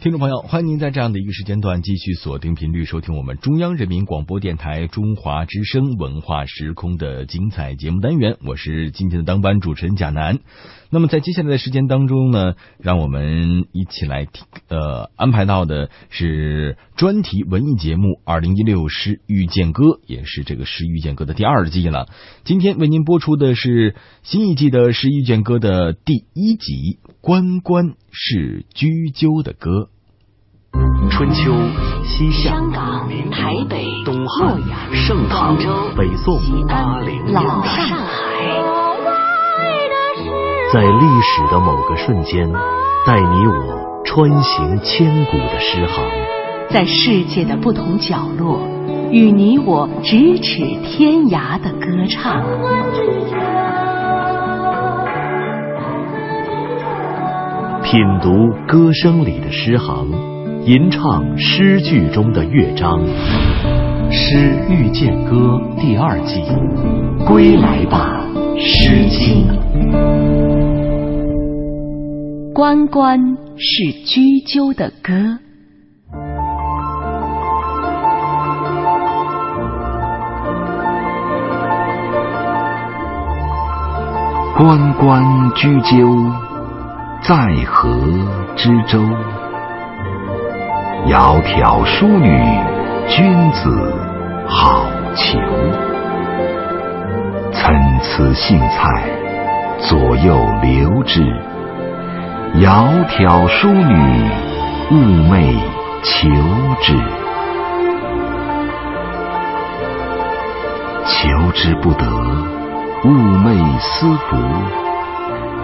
听众朋友，欢迎您在这样的一个时间段继续锁定频率收听我们中央人民广播电台中华之声文化时空的精彩节目单元。我是今天的当班主持人贾楠。那么在接下来的时间当中呢，让我们一起来听呃安排到的是专题文艺节目《二零一六诗遇见歌》，也是这个《诗遇见歌》的第二季了。今天为您播出的是新一季的《诗遇见歌》的第一集《关关是雎鸠的歌》。春秋、西夏、香港、台北、东汉、盛唐、北宋、八零、老上海，在历史的某个瞬间，带你我穿行千古的诗行，在世界的不同角落，与你我咫尺天涯的歌唱。品读歌声里的诗行。吟唱诗句中的乐章，《诗遇见歌》第二季，归来吧，《诗经》。关关是雎鸠的歌，关关雎鸠，在河之洲。窈窕淑女，君子好逑。参差荇菜，左右流之。窈窕淑女，寤寐求之。求之不得，寤寐思服。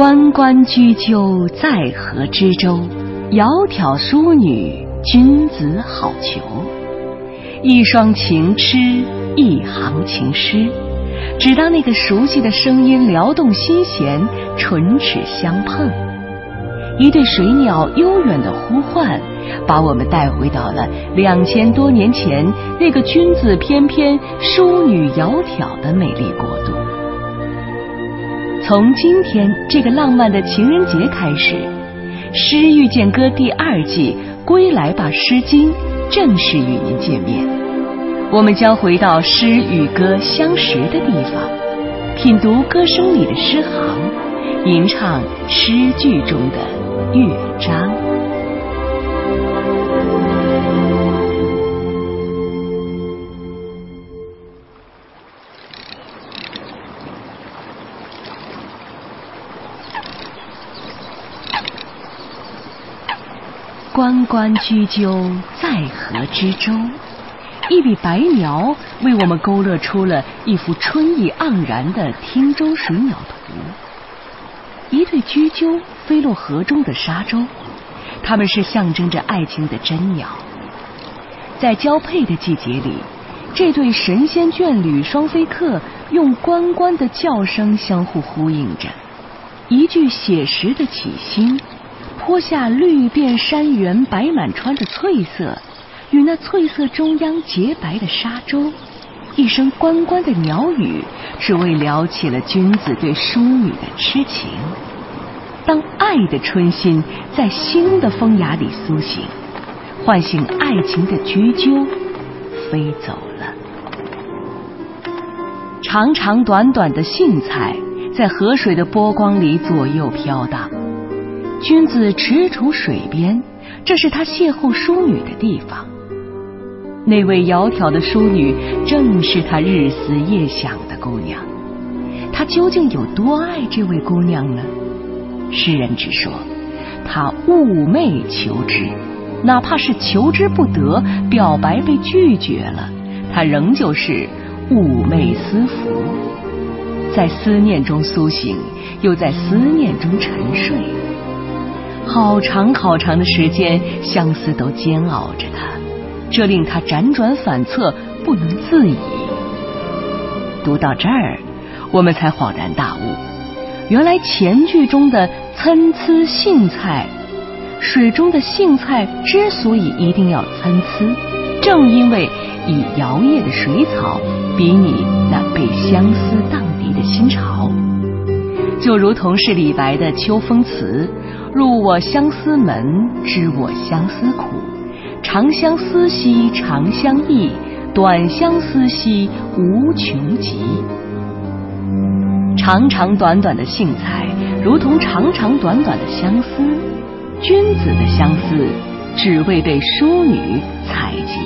关关雎鸠，在河之洲。窈窕淑女，君子好逑。一双情痴，一行情诗，只当那个熟悉的声音撩动心弦，唇齿相碰。一对水鸟悠远的呼唤，把我们带回到了两千多年前那个君子翩翩、淑女窈窕的美丽国度。从今天这个浪漫的情人节开始，《诗遇见歌》第二季《归来吧诗经》正式与您见面。我们将回到诗与歌相识的地方，品读歌声里的诗行，吟唱诗句中的乐章。关雎鸠，在河之洲。一笔白描，为我们勾勒出了一幅春意盎然的汀洲水鸟图。一对雎鸠飞落河中的沙洲，它们是象征着爱情的真鸟。在交配的季节里，这对神仙眷侣双飞客用关关的叫声相互呼应着，一句写实的起心。坡下绿遍山原白满川的翠色，与那翠色中央洁白的沙洲，一声关关的鸟语，只为撩起了君子对淑女的痴情。当爱的春心在新的风雅里苏醒，唤醒爱情的雎鸠飞走了。长长短短的荇菜，在河水的波光里左右飘荡。君子踟蹰水边，这是他邂逅淑女的地方。那位窈窕的淑女，正是他日思夜想的姑娘。他究竟有多爱这位姑娘呢？诗人只说，他寤寐求之，哪怕是求之不得，表白被拒绝了，他仍旧是寤寐思服。在思念中苏醒，又在思念中沉睡。好长好长的时间，相思都煎熬着他，这令他辗转反侧，不能自已。读到这儿，我们才恍然大悟，原来前句中的参差荇菜，水中的荇菜之所以一定要参差，正因为以摇曳的水草比拟那被相思荡涤的心潮，就如同是李白的《秋风词》：“入我相思门，知我相思苦。长相思兮长相忆。”短相思兮无穷极，长长短短的荇菜，如同长长短短的相思。君子的相思，只为被淑女采集。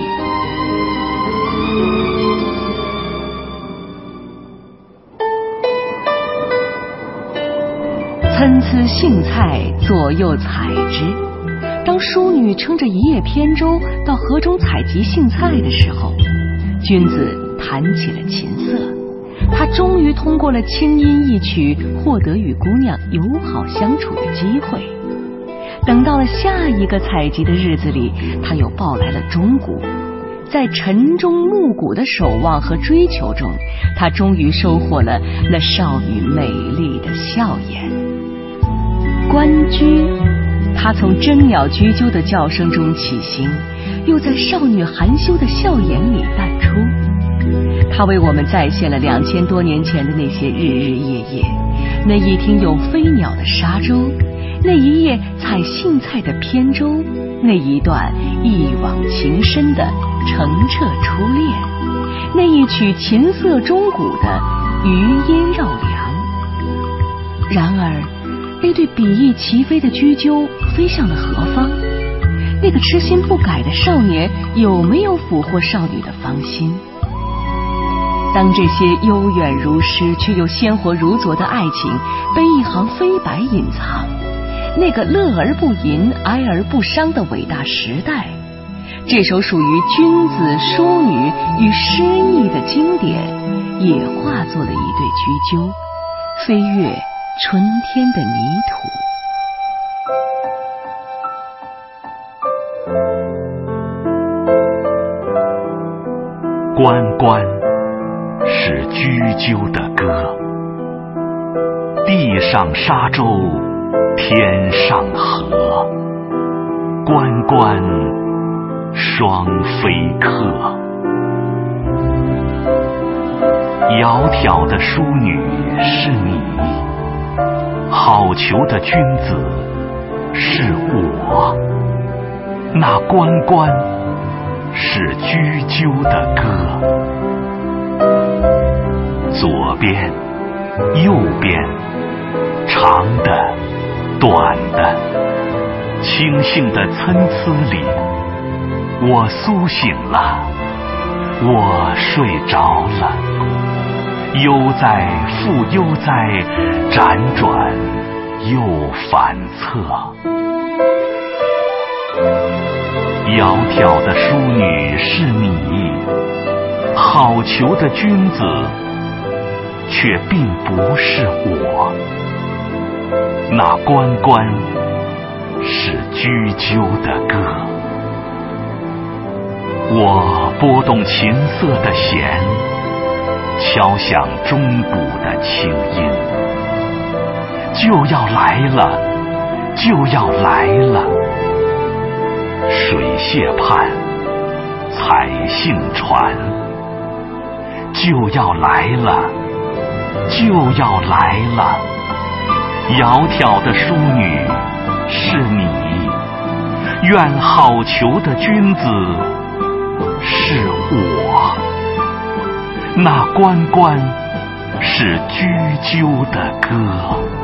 参差荇菜，左右采之。当淑女撑着一叶扁舟到河中采集荇菜的时候。君子弹起了琴瑟，他终于通过了轻音一曲，获得与姑娘友好相处的机会。等到了下一个采集的日子里，他又抱来了钟鼓，在晨钟暮鼓的守望和追求中，他终于收获了那少女美丽的笑颜。关雎，他从真鸟啾啾的叫声中起兴。又在少女含羞的笑颜里淡出，他为我们再现了两千多年前的那些日日夜夜，那一听有飞鸟的沙洲，那一夜采荇菜的扁舟，那一段一往情深的澄澈初恋，那一曲琴瑟钟鼓的余音绕梁。然而，那对比翼齐飞的雎鸠飞向了何方？那个痴心不改的少年有没有俘获少女的芳心？当这些悠远如诗却又鲜活如昨的爱情被一行飞白隐藏，那个乐而不淫、哀而不伤的伟大时代，这首属于君子、淑女与诗意的经典，也化作了一对雎鸠，飞越春天的泥土。关关是雎鸠的歌，地上沙洲，天上河。关关双飞客，窈窕的淑女是你，好逑的君子是我。那关关。是雎鸠的歌，左边、右边，长的、短的，轻轻的参差里，我苏醒了，我睡着了，悠哉复悠哉，辗转又反侧。窈窕的淑女是你，好逑的君子却并不是我。那关关是雎鸠的歌，我拨动琴瑟的弦，敲响钟鼓的清音，就要来了，就要来了。水榭畔，采杏船，就要来了，就要来了。窈窕的淑女是你，愿好逑的君子是我。那关关是雎鸠的歌。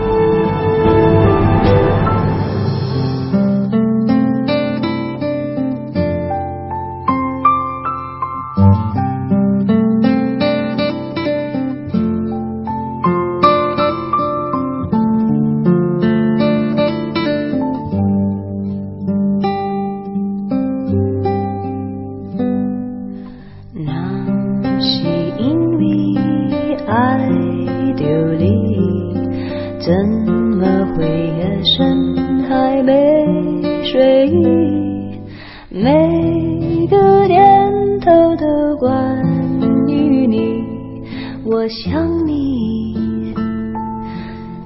我想你，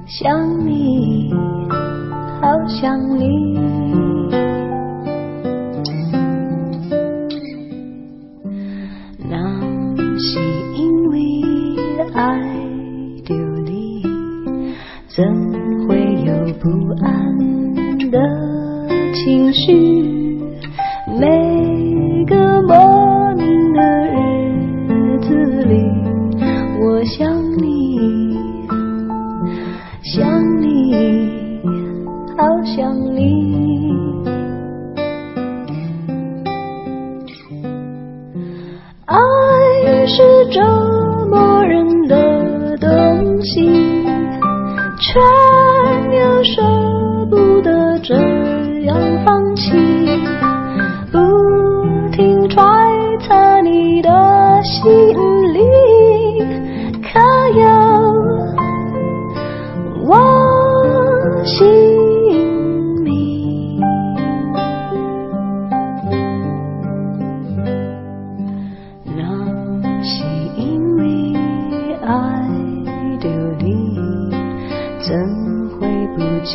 想你，好想你。好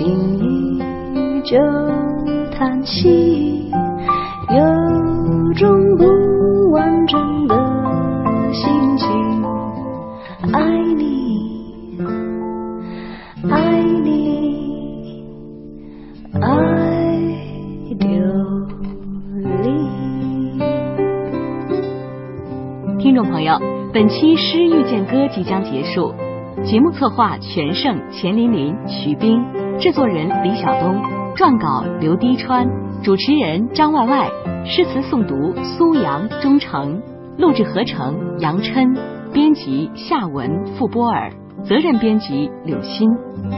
心依旧叹息？有种不完整的心情，爱你，爱你，爱着你。听众朋友，本期《诗遇见歌》即将结束，节目策划全胜、钱琳琳、徐冰，制作人李晓东，撰稿刘滴川，主持人张外外，诗词诵读苏阳、忠诚，录制合成杨琛，编辑夏文、傅波尔，责任编辑柳鑫，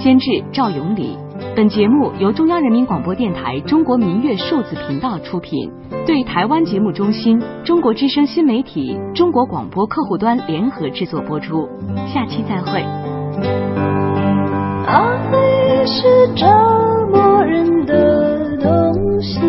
监制赵永礼。本节目由中央人民广播电台中国民乐数字频道出品，对台湾节目中心、中国之声新媒体、中国广播客户端联合制作播出。下期再会。爱是折磨人的东西，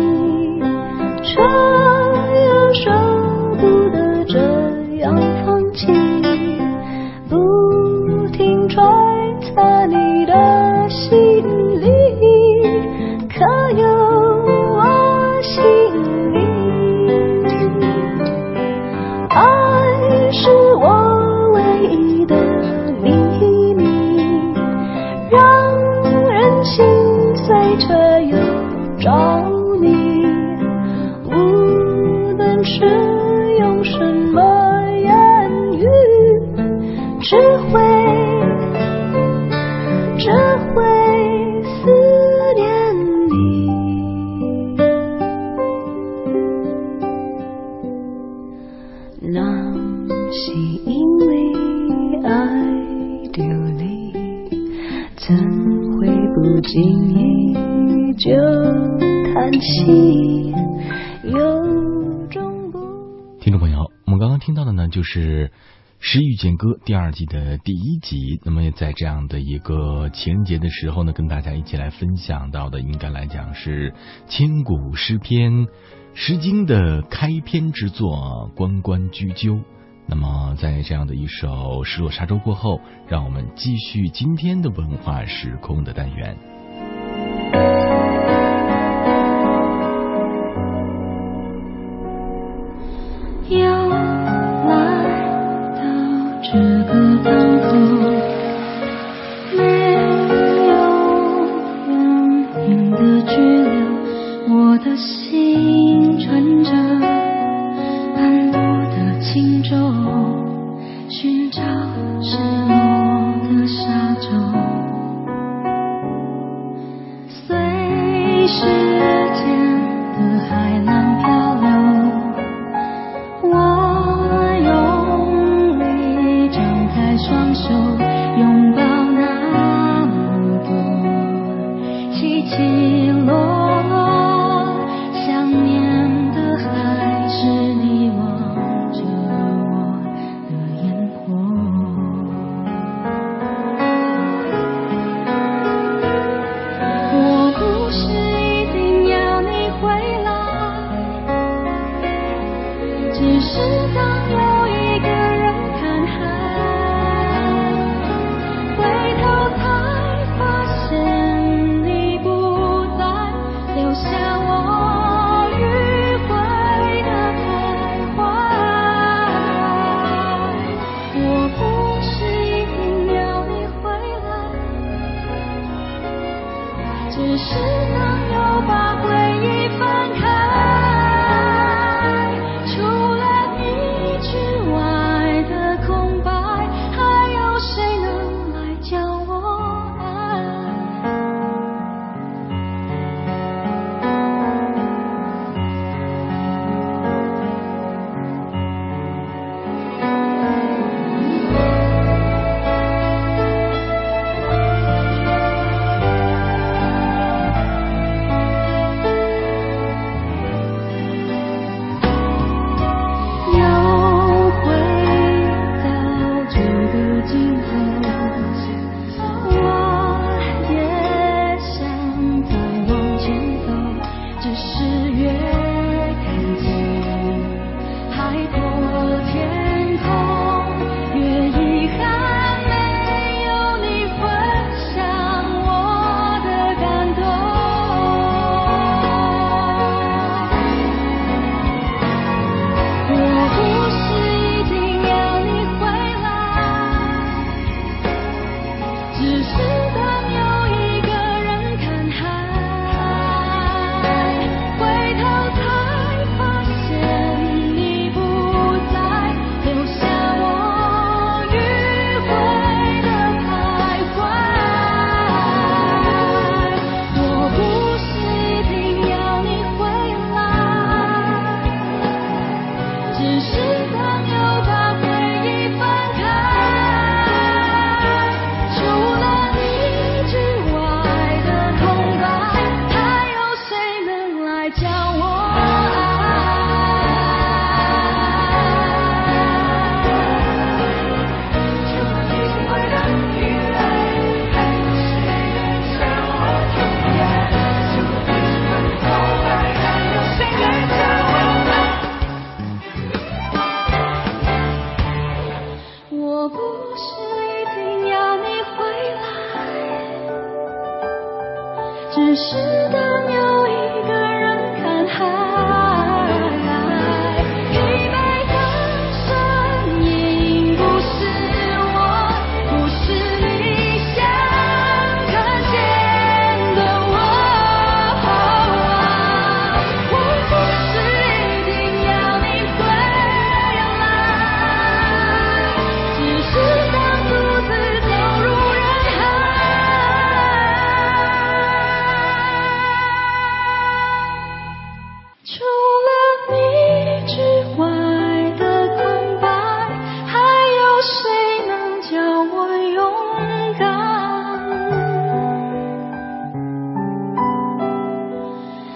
只会只会思念你。那是因为爱着你。怎会不经意就叹息？有种不。听众朋友，我们刚刚听到的呢，就是《诗遇见歌》第二季的第一集。那么在这样的一个情人节的时候呢，跟大家一起来分享到的，应该来讲是千古诗篇《诗经》的开篇之作《关关雎鸠》。那么，在这样的一首《失落沙洲》过后，让我们继续今天的文化时空的单元。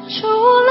除了